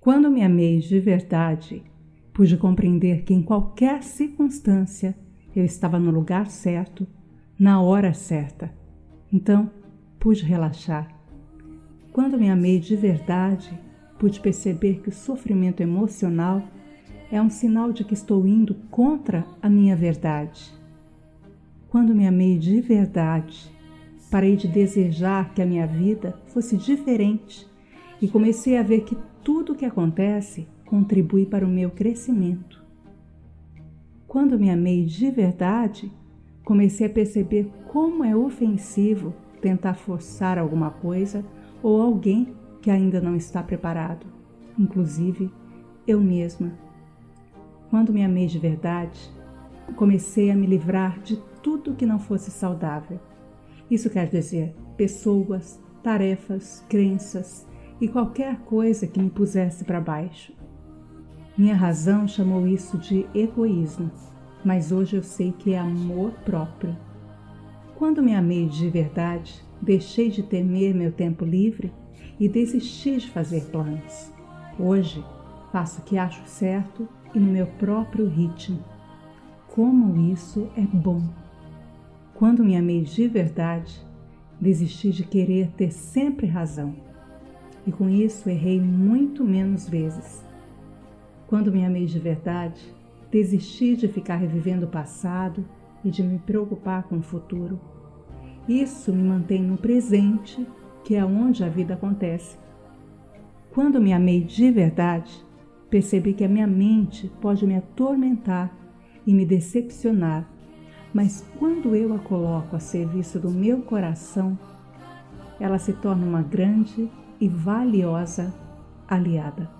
Quando me amei de verdade, pude compreender que em qualquer circunstância eu estava no lugar certo, na hora certa. Então, pude relaxar. Quando me amei de verdade, pude perceber que o sofrimento emocional é um sinal de que estou indo contra a minha verdade. Quando me amei de verdade, parei de desejar que a minha vida fosse diferente e comecei a ver que tudo o que acontece contribui para o meu crescimento. Quando me amei de verdade, comecei a perceber como é ofensivo tentar forçar alguma coisa ou alguém que ainda não está preparado, inclusive eu mesma. Quando me amei de verdade, comecei a me livrar de tudo que não fosse saudável. Isso quer dizer pessoas, tarefas, crenças, e qualquer coisa que me pusesse para baixo. Minha razão chamou isso de egoísmo, mas hoje eu sei que é amor próprio. Quando me amei de verdade, deixei de temer meu tempo livre e desisti de fazer planos. Hoje faço o que acho certo e no meu próprio ritmo. Como isso é bom! Quando me amei de verdade, desisti de querer ter sempre razão e com isso errei muito menos vezes. Quando me amei de verdade, desisti de ficar revivendo o passado e de me preocupar com o futuro. Isso me mantém no presente, que é onde a vida acontece. Quando me amei de verdade, percebi que a minha mente pode me atormentar e me decepcionar, mas quando eu a coloco a serviço do meu coração, ela se torna uma grande e valiosa aliada.